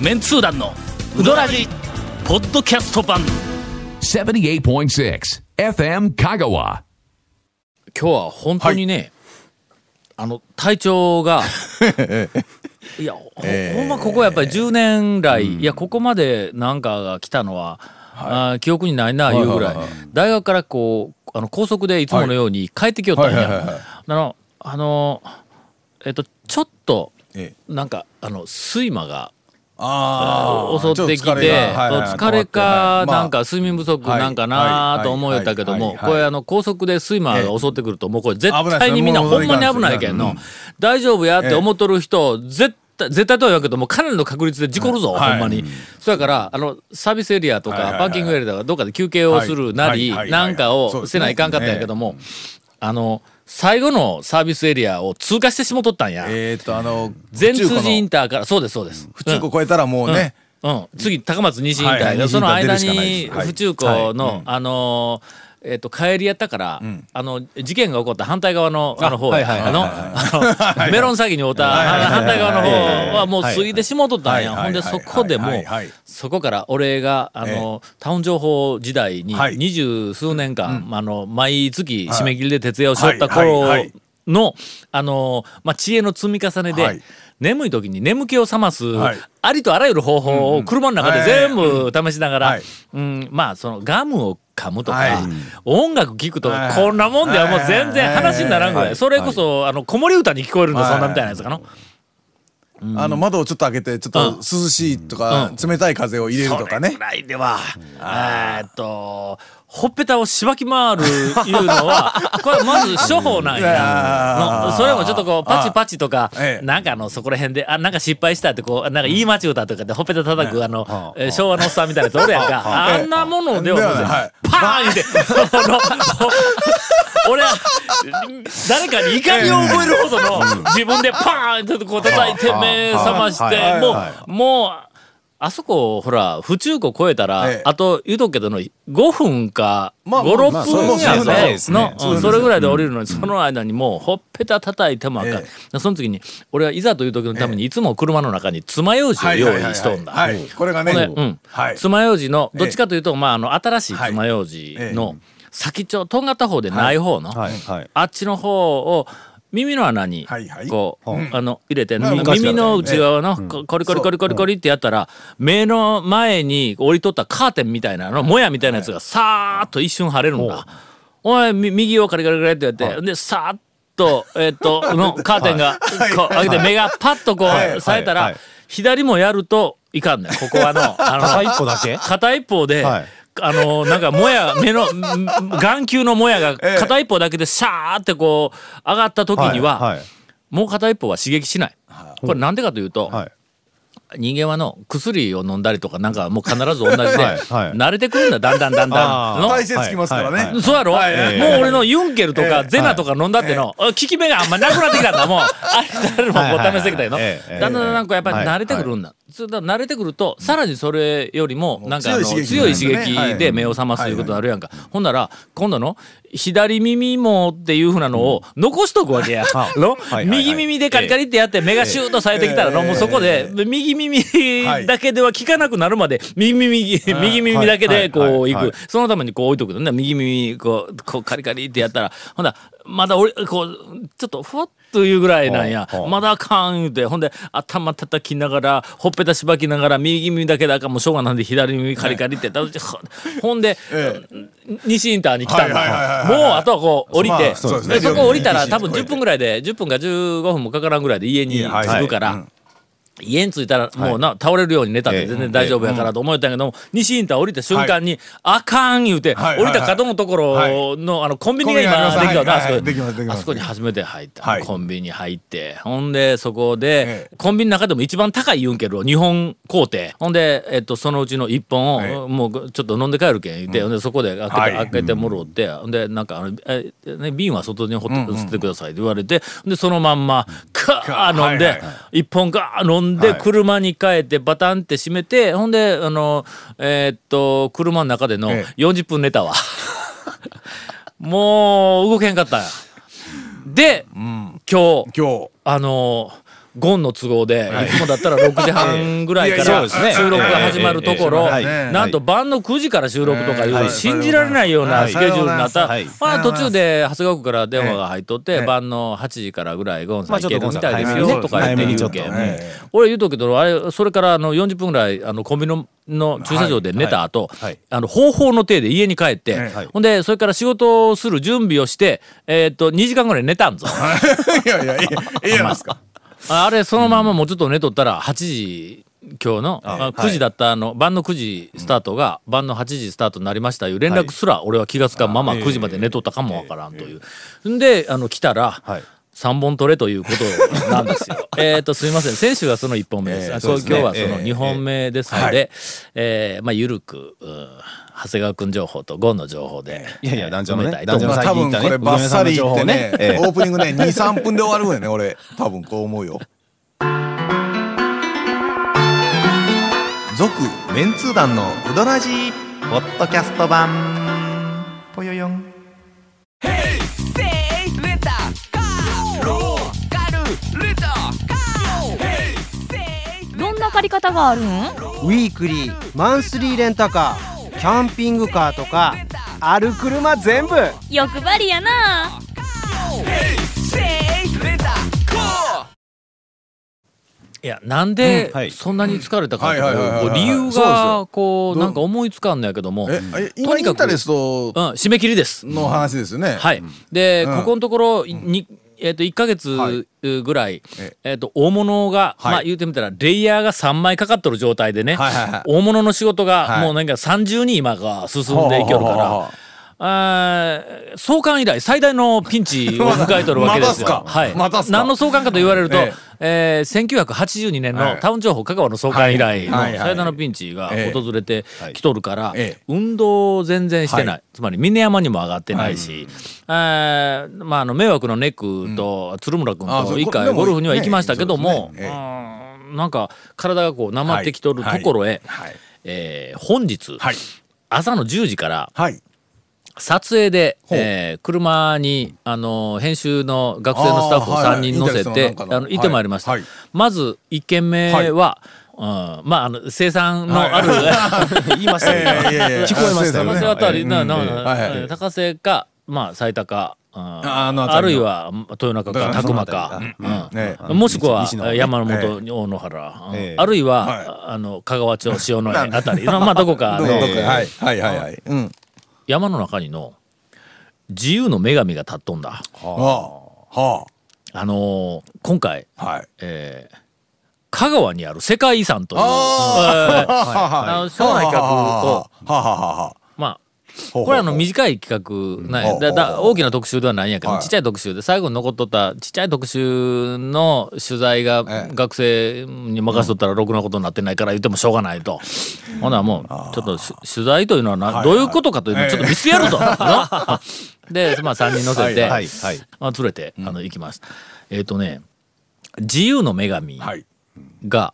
メンツー団のウドラジポッドキャスト版。78.6 FM Kagawa. 今日は本当にね、あの体調が いやほ,、ほんまここやっぱり10年来、いやここまでなんかが来たのは、あー記憶にないないうぐらい,、大学からこうあの高速でいつものように帰ってきよったんや、はいはいはいはい。あのあのえっとちょっとええ。なんかあの睡魔がああ襲ってきて、疲れがはいはい疲れか、まあ。なんか睡眠不足なんかはいなはいと思えたけども、はいはいこれあの高速で睡魔が襲ってくると、もうこれ絶対にみんなほんまに危ないけんの。うん、大丈夫やって思っとる人、絶対、絶対とは言うけども、かなりの確率で事故るぞ、はい。ほんまに。そやから、あの、サービスエリアとか、はいはいはい。パーキングエリアとか、どっかで休憩をするなり、はいはいはいなんかをせないかんかったんやけども、あの、最後のサービスエリアを通過してしもとったんや。えっとあの全通寺イン府ターから、そうです、そうです。中古超えたらもうね。うん、次高松西インターでその間に府中湖の、あのーえっと帰りやったから、あの事件が起こった反対側のあの方のメロン詐欺に遭った反対側のはい方はもう過ぎてしもうとったんはいやほんでそこでもそこから俺があのタウン情報時代にはい。二十数年間あの毎月締め切りで徹夜をしよった頃はいのあのまあ知恵の積み重ねで、はい。眠い時に眠気を覚ます、はい。ありとあらゆる方法を車の中で全部試しながら、はい。うん、まあそのガムを噛むとか、はい。音楽聴くとこんなもんではもう全然話にならんぐらい、はい。それこそ、あの子守歌に聞こえるんだ、はい。そんなみたいなやつかな。あの窓をちょっと開けてちょっと涼しいとか冷たい風を入れるとかね。それぐらいでは、えーっと、ほっぺたをしばき回るいうのは、これまず処方なんや。のそれもちょっとこう、パチパチとかえ、え。なんかあの、そこら辺で、あ、なんか失敗したってこう、なんか言い間違うたとかでほっぺた叩く、あの、えー昭和のおっさんみたいなやつおるやんか。あんなものではパーン言うて、俺は、誰かに怒りを覚えるほどの、自分でパーンってこう叩いて目覚まして、はい。もはう、もう、あそこ、ほら、府中湖越えたら、ええ。あと言うとくけどの、5分か、まあ5、6まあそう分やそうねですね。の、うんそれぐらいで降りるのに、その間にもう、ほっぺた叩いてもあかん。えその時に、俺はいざという時のために、いつも車の中に爪楊枝を用意しとんだ。はいはい。はいはい。これがねうん。はい。爪楊枝のどっちかというと、まあ、あの新しい爪楊枝の先っちょとんがった方でない方の。あっちの方を耳の穴にはいはい。こう、あの入れて、耳の内側のこコリコリコリコリコリってやったら、目の前に折り取ったカーテンみたいなのもやみたいなやつがさーっと一瞬晴れるんだ。お前み右をカリカリカリってやって、でさーっとえっとのカーテンがこう開けて目がパッとこはい。う冴えたら、はい。左もやるといかんねん。ここはのあの片一歩だけ？片一方で、はいあのなんかもや 目のん眼球のもやがええ。片一方だけでシャーってこう上がった時には、はい。もう片一方は刺激しない。これなんでかというと、はい。人間はの薬を飲んだりとかなんかもう必ず同じで、はいはい。慣れてくるんだだんだんだんだんの。体勢つきますからはいはいねそうやろ、はいはい。もう俺のユンケルとかええゼナとか飲んだっての、効き目があんまなくなってきたんだ。もうあれ誰もこう試してきたよの、はいはいはいええだんだんだんだんこうやっぱりはい。慣れてくるんだ、それだ慣れてくるとさらにそれよりもなんかあの強い刺激で目を覚ますということになるやんか、ほんなら今度の左耳もっていうふうなのを残しとくわけや、の 右耳でカリカリってやって目がシューッとされてきたらの、もうそこで右耳だけでは聞かなくなるまで右耳右耳だけでこう行くはいはいそのためにこう置いとくのね。右耳こうこうカリカリってやったら。ほんだらまだ俺こうちょっとふわっというぐらいなんや。まだあかん言うてほんで頭叩きながらほっぺたしばきながら右耳だけであかんもうしょうがなんで左耳カリカリって。ほんで西インターに来たんだはいもうあとはこう降りてまあそうですね。でそこ降りたら西多分10分ぐらいで10分か15分もかからんぐらいで家に着くから。家に着いたらもうな、倒れるように寝たってええ。全然大丈夫やからと思ったんやけども、西インター降りた瞬間に、あかん言うて、はい降りた角のところの、あのコンビニが今できたああそこに初めて入った、はい。コンビニ入ってほんでそこで、えコンビニの中でも一番高いユンケルを2本買うて。ほんで、えっと、そのうちの1本を、ええ。もうちょっと飲んで帰るけん言って、ほんでそこで開け開けてもろってほんでなんかあの、えね、瓶は外にほって捨ててくださいって言われて、でそのまんまカー飲んで、はいはいは一本ガー飲んではい。車に帰ってバタンって閉めてほんであのえーっと車の中でのえ40分寝たわ。もう動けんかったんや。で、今日今日。あのゴンの都合で、いつもだったら6時半 ぐらいから収録が始まるところ、なんと晩の9時から収録とかいう、はい信じられないようなはいスケジュールになった、はいまあ、途中で長谷川区から電話が入っとって、ええ晩の8時からぐらいゴンさんまあ行けるみたいですよとか言って言うけん、早めにちょっとね俺言うとくけどあれそれからあの40分ぐらいあのコンビニのの駐車場で寝た後、はいはいあの方法の体で家に帰って、はいほんでそれから仕事をする準備をして、えーっと2時間ぐらい寝たんぞ。いやいや、いいええやないですか。あれそのままもうちょっと寝とったら8時今日のあはい。9時だったあの晩の9時スタートが晩の8時スタートになりましたいう連絡すら俺は気がつかんまま9時まで寝とったかもわからんという。んであの来たらはい。3本取れということなんですよ。えっとすみません。先週がその1本目です。ええあそうですね。今日はそのええ2本目ですので、えーまあゆるくうん長谷川君情報とゴンの情報でいやいや団長の埋めたいと思いますね多分これバッサリ言ってね、オープニングね、2、3分で終わるんやね、俺。多分こう思うよ。続メンツー団のウドラジーポッドキャスト版ぽよよんどんな借り方があるんウィークリーマンスリーレンタカーキャンピングカーとかある車全部。欲張りやな。いやなんでそんなに疲れたかってはいはいはいはい。こう理由がこうなんか思いつかんのやけどもえ、え今イとにかくンタレストうん、締め切りです。の話ですよね。はい。で、うん。ここのところ、にえっ、と、1ヶ月はい。ぐらい、え。えっ、と、大物が、はい。まあ言うてみたら、レイヤーが3枚かかっとる状態でね、はいはいはい。大物の仕事がはい。もうなんか30に今が進んでいけるから、はあ創刊以来最大のピンチを迎えとるわけですよ。はい。何の創刊かと言われると、ええ。ー1982年のはいタウン情報香川の創刊以来のはい。はい。はい。最大のピンチがええ。訪れてきとるから、ええ。運動を全然してない、はい。つまり峰山にも上がってないし、えーまあ、あの迷惑のネックと鶴村君と一回ゴルフには行きましたけども、ねね。なんか体がこうなまってきとるところへ、はい。えー本日、はい。朝の10時からはい。撮影で、えー車にあの編集の学生のスタッフをあーはい。3人乗せてあの行ってまいりました、はい。はいまず1件目は、うんまああの生産のある、言いましたよ いやいやいや聞こえましたよね。高瀬あたり、な高瀬か、まあ、最高、うん。あの辺りの。あるいは豊中かだから宅間か、うん。ね。もしくは山本大野原、うん。ええ。あるいは、はあの香川町 塩のあたり。のまあどこかの。はいはいはい。うん。山の中にの自由の女神が立っとんだ。はあ。はあ。のー今回、あ。はい。えー香川にある世界遺産という、あえーあの将来企画を、はあはあはあはあ。まあ、これはあの短い企画なだだ大きな特集ではないんやけど、はい。ちっちゃい特集で最後に残っとったちっちゃい特集の取材がええ。学生に任せとったらろくなことになってないから言ってもしょうがないと。ほなもうちょっとし取材というのはな、はい。どういうことかというのをちょっと見せてやると。な。で、まあ3人乗せて、はいはい。はい。まあ、連れてあの行きます。えっ、とね自由の女神はい。が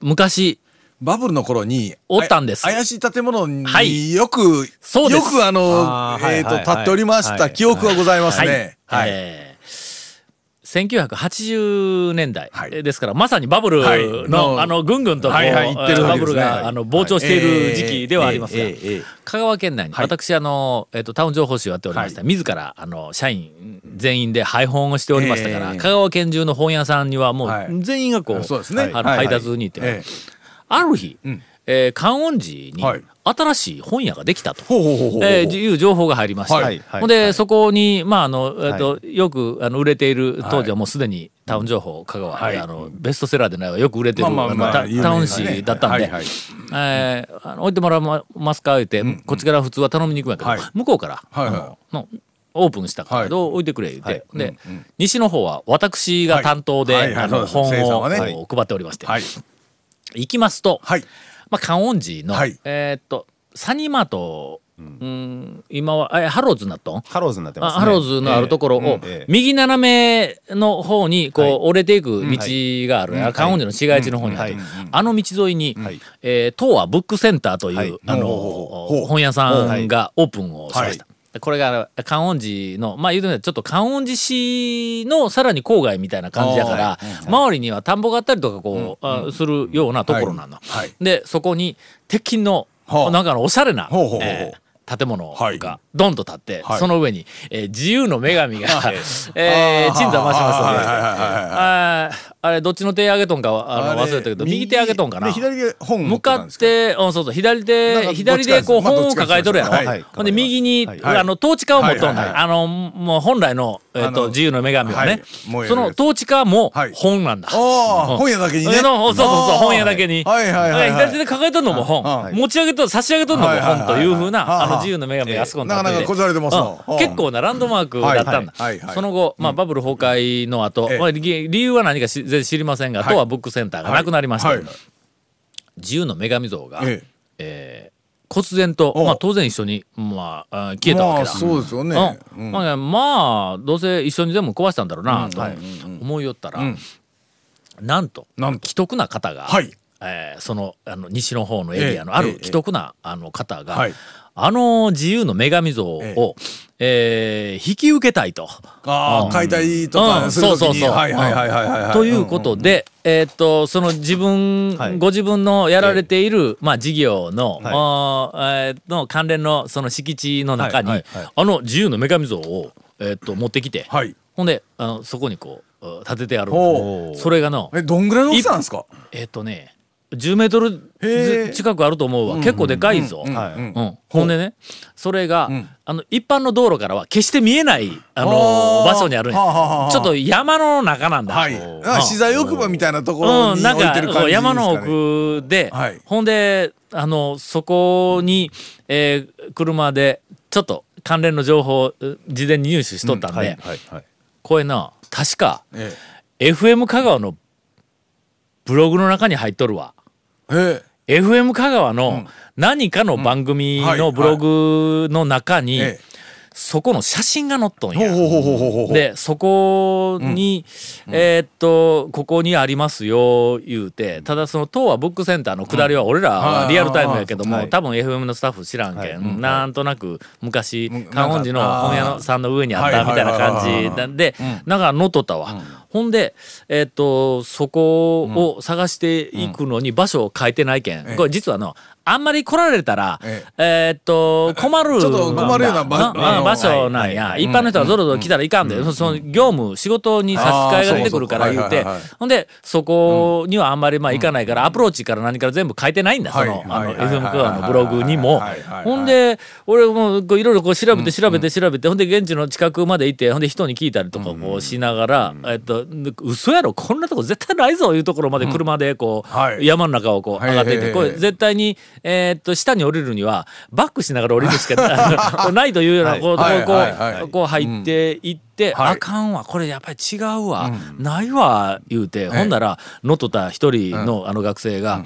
昔バブルの頃におったんです。あ怪しい建物はい。によく、そうです。よくあのえっとはい立っておりましはい。た記憶がございますね。はい。えー。1980年代、ですからまさにバブルの,、あのぐんぐんとこう、バブルがあの膨張している時期ではありますが、香川県内に、はい。私あの、えっとタウン情報誌をやっておりまして、自らあの社員全員で配本をしておりましたから、ええ香川県中の本屋さんにはもうはい。全員がこう,、そうですね。あの配達に行って、ええある日、ん。えー観音寺にはい。新しい本屋ができたと。いう情報が入りました。はい。ほんで、そこに、まあ、あの、えっ、と、よく、あの、売れている、当時はもうすでにタウン情報、香川、はい。あの、ベストセラーでないわ、よく売れてる、タウン誌だったんで、はい。はい。えーあの置いてもらえますか言って、こっちから普通は頼みに行くんやけど、はい。向こうから、はいはい。あののオープンしたから、はい。どう置いてくれ言って、はい。で、西の方は私が担当で、はい。はい。はいあの本を、配っておりまして、はい。行きますと、はい。まあ、観音寺の、はい。えーっと、サニーマート、うん、今は、え、ハローズになったんハローズになってますね。あハローズのあるところを、右斜めの方にこう、はい。折れていく道がある、はい。観音寺の市街地の方にある、うんはいあの道沿いに、はい。えー東和ブックセンターという、はい。あの本屋さんがオープンをしました。これが観音寺のまあ言うとねちょっと観音寺市のさらに郊外みたいな感じだから、周りには田んぼがあったりとかこう、あするようなところなの。はい。はい。でそこに鉄筋の、はあなんかのおしゃれな、ほうほうほうえー建物はい。がドンと立って、はい。その上に、えー自由の女神が、えー、鎮座増しますので、あれどっちの手上げとんかはあの忘れたけど右手上げとんかな。で左で本持向かっってうん、そうそう、左手、か左でこう本を抱えとるやろ。まあどっちかですほんで、右に、はいはい。あの、統治家を持っとんだあの、もう本来の、えっと、自由の女神はねその統治家もはい。本なんだ。本屋だけにね。そうそうそう、本屋だけに。はいはいはいはい。左手で抱えとんのも本。はい。持ち上げと、差し上げとんのもはいはいはい。はい本というふうな、はああの、自由の女神があそこになかなかて結構なランドマークだったんだ。はいはいはい。その後、まあ、バブル崩壊の後、理理由は何かし全然知りませんが、はい。とはブックセンターがなくなりまして、はい。はい自由の女神像が、ええ。ー忽然と、お。まあ、当然一緒に、まあ、消えたわけだ。まあそうですよね。うん。まあ、まあどうせ一緒に全部壊したんだろうなとはい思いよったら、うん。なんとなんと。既得な方が、はいえーそのあの西の方のエリアのあるええええ既得なあの方が、はい。あの自由の女神像を、えー引き受けたいと。ああ、解体とうんかするときに。そうそうそう。はいはいはいはいはい。はい。ということで、えーっとその自分、はい。ご自分のやられている、まあ、事業の,、はい。えーの関連のその敷地の中に、はいはいはい。あの自由の女神像を、えーっと持ってきて、はい。ほんであのそこにこううん立ててある。ほそれがのえ、どんぐらいの大きさなんですか？えーっとね10メートル近くあると思うわ、結構でかいぞ。うん。はい。うん。うん、ほんでねそれが、ん。あの一般の道路からは決して見えないあの場所にあるんや。ちょっと山の中なんだ。はい。うん。あ資材置く場みたいなところうん、になんか置いてる感じですか、ね。山の奥で、はい。ほんであのそこに、えー車でちょっと関連の情報をう事前に入手しとったんで、はいはいこれな確かえ FM 香川のブログの中に入っとるわ。え。え。FM 香川の何かの番組のブログの中に、え。えそこの写真が載っとんえ。や。でそこに、えーっとここにありますよ言うて。ただその東和ブックセンターの下りは俺らはリアルタイムやけども、はい。多分 FM のスタッフ知らんけん、はなんとなく昔うん。観音寺の本屋のさんの上にあったみたいな感じでなんか載っとったわ。ほんで、えーっとそこを探していくのに場所を変えてないけん、これ実はのあんまり来られたら、ええ。ーっと困るちょっと困るような場場所なんや、一般の人がぞろぞろ来たらいかんで、そその業務仕事に差し支えが出てくるから言うて。ほんでそこにはあんまりまあ行かないから、アプローチから何から全部書いてないんだ、その、はいあの FM 香川のブログにも。ほんで俺もいろいろこう調べて調べて調べて、ほんで現地の近くまで行ってほんで人に聞いたりとかこうしながら、えっと嘘やろこんなとこ絶対ないぞいうところまで車でこう、はい。山の中をこう上がっていって、これ絶対に、えーっと下に降りるにはバックしながら降りるしかない。というようなこうとこう、こう入っていって、はい。あかんわこれやっぱり違うわ、ないわ言うて、ほんなら乗っとった一人のあの学生が、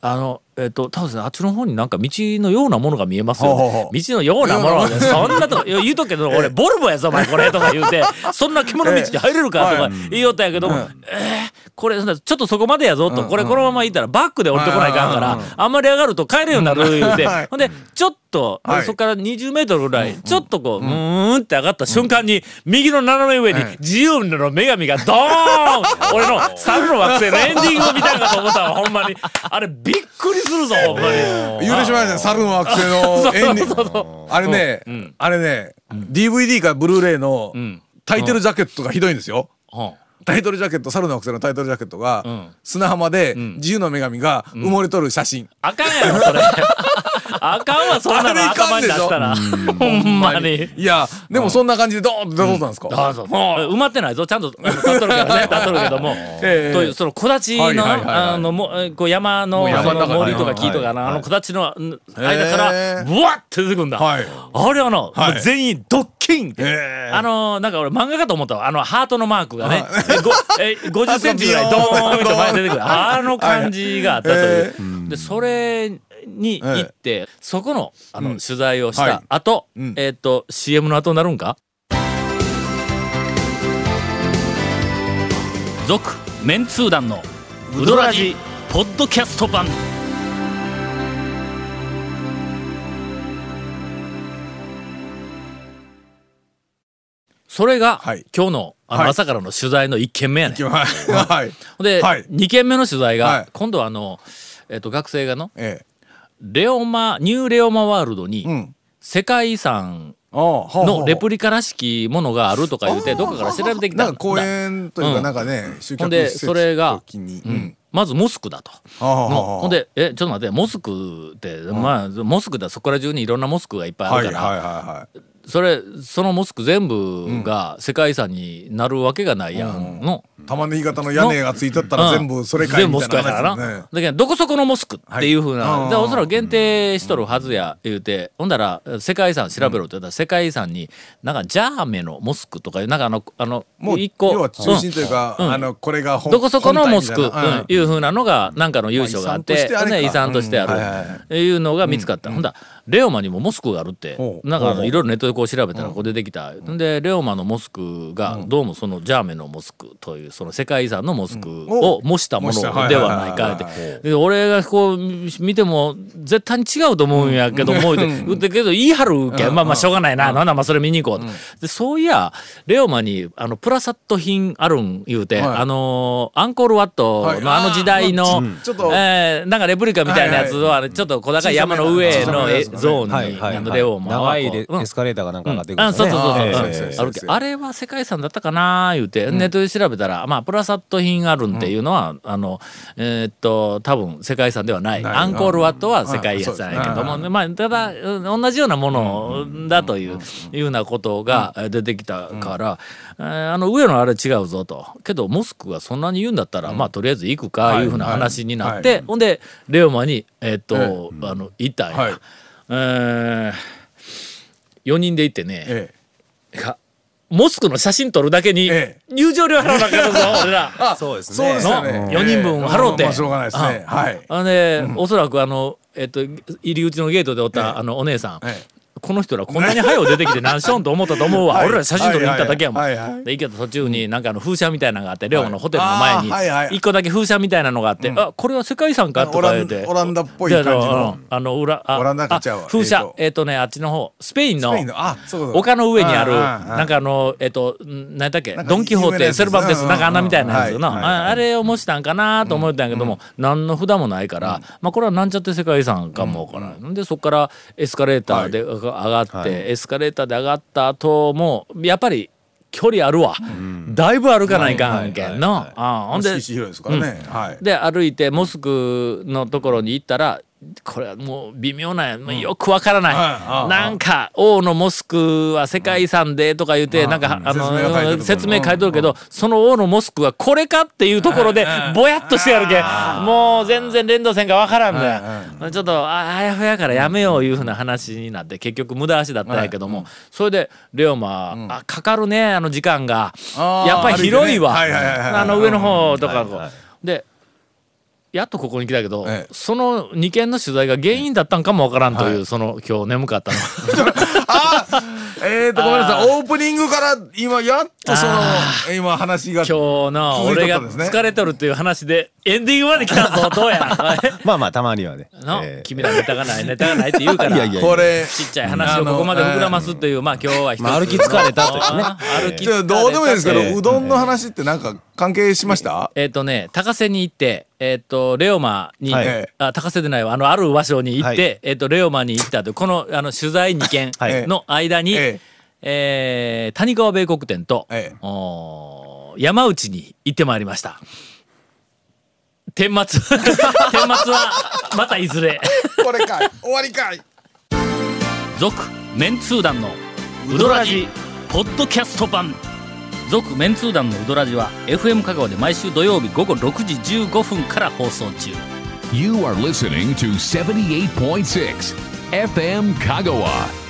あのえっ、と多分あっちの方になんか道のようなものが見えますよ、ほうほうほう。道のようなものがねそんなと言うとくけど俺ボルボやぞお前これとか言うてそんな獣道に入れるかとか言いよったんやけども、えーこれちょっとそこまでやぞと、これこのまま行ったらバックで降りてこないかんから、あんまり上がると帰れんようになる言うて、はいほんでちょっと、はいそこから20メートルぐらい、ちょっとこう、うーんって上がった瞬間に、右の斜め上に自由の女神がドーン！俺の猿の惑星のエンディングみたいなと思ったわ、ほんまに。あれびっくりするぞ、ほんまに。言うてしまいましたね猿の惑星のエンディングあれね、あれね、DVD かブルーレイのん。タイトルジャケットがひどいんですよ。うん。タイトルジャケット、猿の惑星のタイトルジャケットが、ん。砂浜で自由の女神が埋もれとる写真。あかんやろ、それ。あかんわ、そんなの頭に出したら。ほんまに。いや、でもそんな感じでドーンって出とったんですか、あそう埋まってないぞ。ちゃんとあの立っとるけどね。立っとるけども、ええ。というその木立のはいはいはいはい。あのもえこう山のその森とかはい木とかなあの木立のん間からええ。ブワッて出てくんだ、はい。あれはの、はい。もう全員ドッキンって、ええ。あのなんか俺漫画かと思ったわ。あのハートのマークがね、えご え50センチぐらいドーンって前に出てくる。あの感じがあったという、でそれに行って、そこのあの、取材をしはい。た後、うん。えっ、と CM の後になるんか？続メンツー団のウドラジポッドキャスト版。それが、はい。今日のあのはい。朝からの取材の1件目やねん。はい。はい。で、はい。2件目の取材が、はい。今度はあの、えっと学生がのええ。レオマニューレオマワールドに、ん世界遺産のレプリリカらしきものがあるとか言うてどっかから調べてきたなんか公園というか、うんなんかね、集客ほんでそれが。ううんん。まずモスクだと。ほんでえちょっと待ってモスクって、まあモスクだそこら中にいろんなモスクがいっぱいあるから。それそのモスク全部が世界遺産になるわけがないやんの。玉ねぎ型の屋根がついとったら全部それかいみたいなスクやからな。だけどどこそこのモスクっていうふうな、はい。でおそらく限定しとるはずや言うてほんだら世界遺産調べろって言ったら世界遺産になんかジャーメのモスクとかいうなんかあのあのもう一個。要は中心というか、うん。あのこれが本どこそこのモスク、うん。いうふうなのがなんかの由緒があって、まあ遺産としてある、いうのが見つかった、ほんだらレオマにもモスクがあるって。なんかいろいろネットでこう調べたらこう出てきた、でレオマのモスクがどうもそのジャーメのモスクというその世界遺産のモスクを模したものではないかって。で俺がこう見ても絶対に違うと思うんやけども言うてけど言い張るけんまあまあしょうがないな。なん。だまあそれ見に行こうと。でそういやレオマにあのプラサット品あるん言うてはい。あのアンコールワットはい。のあの時代のあーちょっとえーなんかレプリカみたいなやつをちょっと小高い山の上のえゾーンにレオマは長いエスカレーターがなんか上がってくるあそうそうそうあるけあれは世界遺産だったかな言うて、ネットで調べたらまあプラサット品あるんっていうのは、あのえーっと多分世界遺産ではない。アンコールワットは世界遺産じゃないけども、はいまあただうん。同じようなものだという、いうようなことがえー出てきたから、えーあの上のあれ違うぞと。けどモスクがそんなに言うんだったら、まあとりあえず行くかい。うふうな話になって、ほんでレオマにえーっと、あの行ったんや。はいえー4人で行ってね、えかモスクの写真撮るだけにえ入場料払わなあかんぞ 俺ら。そうですそうですよね。の4人分払うて。まあしょうがないですね。はい。あのね、おそらくあの、えっと、入り口のゲートでおった、あのお姉さん、ええこの人らこんなに早う出てきて何しよんと思ったと思うわ、はい。俺ら写真撮りに行っただけやもん。はいはいはいで行けた途中になんかあの風車みたいなのがあってレオのホテルの前に。あーはいはい一個だけ風車みたいなのがあって、あこれは世界遺産かとか言うて。オランダっぽい感じの。であの裏あオランダかあちゃうわ。風車。えっ、と。ねあっちの方。スペインの。丘の上にあるなんかあのえっとん何だっけ？ドン・キホーテセルバンテスうんなんかあんなみたいなやつの。はいはい。ああれを模したんかなと思ったんやけども何の札もないからまあこれはなんちゃって世界遺産かもわからないでそこからエスカレーターで上がってエスカレーターで上がった後もやっぱり距離あるわ。だいぶ歩かないかんけんの。あほんでで歩いてモスクのところに行ったらこれはもう微妙なもうよくわからない、はい。なんか王のモスクは世界遺産でとか言ってなんかあのる説明書いとるけどその王のモスクはこれかっていうところでぼやっとしてやるけん。もう全然連動線がわからんだよちょっとああやふやからやめよういうふうな話になって結局無駄足だったんやけども。それでレオマあかかるねあの時間が。やっぱり広いわ。あの上の方とかこう。でやっとここに来たけど、ええ。その2件の取材が原因だったんかもわからんという、その今日眠かったの。あ えーとごめんなさい。オープニングから今やっとその今話が今日の俺が疲れとるっていう話でエンディングまで来たぞ どうや まあまあたまにはね。君らネタがないネタがないって言うからこれちっちゃい話をここまで膨らますっていうまあ今日は一つ、まあ歩き疲れたというね。歩きどうでもいいですけど、ええうどんの話ってなんか関係しました、えっ、とね高瀬に行ってえっ、とレオマに、はい。あ高瀬でないわ。あのある場所に行って、はい。えっ、とレオマに行ったとこのあの取材2件はいの間に、ええ。ー谷川米国店と、ええ。おー山内に行ってまいりました。天末。天末はまたいずれ。これかい。終わりかい。続メンツー団のウドラジポッドキャスト版。続メンツー団のウドラジは FM 香川で毎週土曜日午後6時15分から放送中。You are listening to 78.6 FM Kagawa.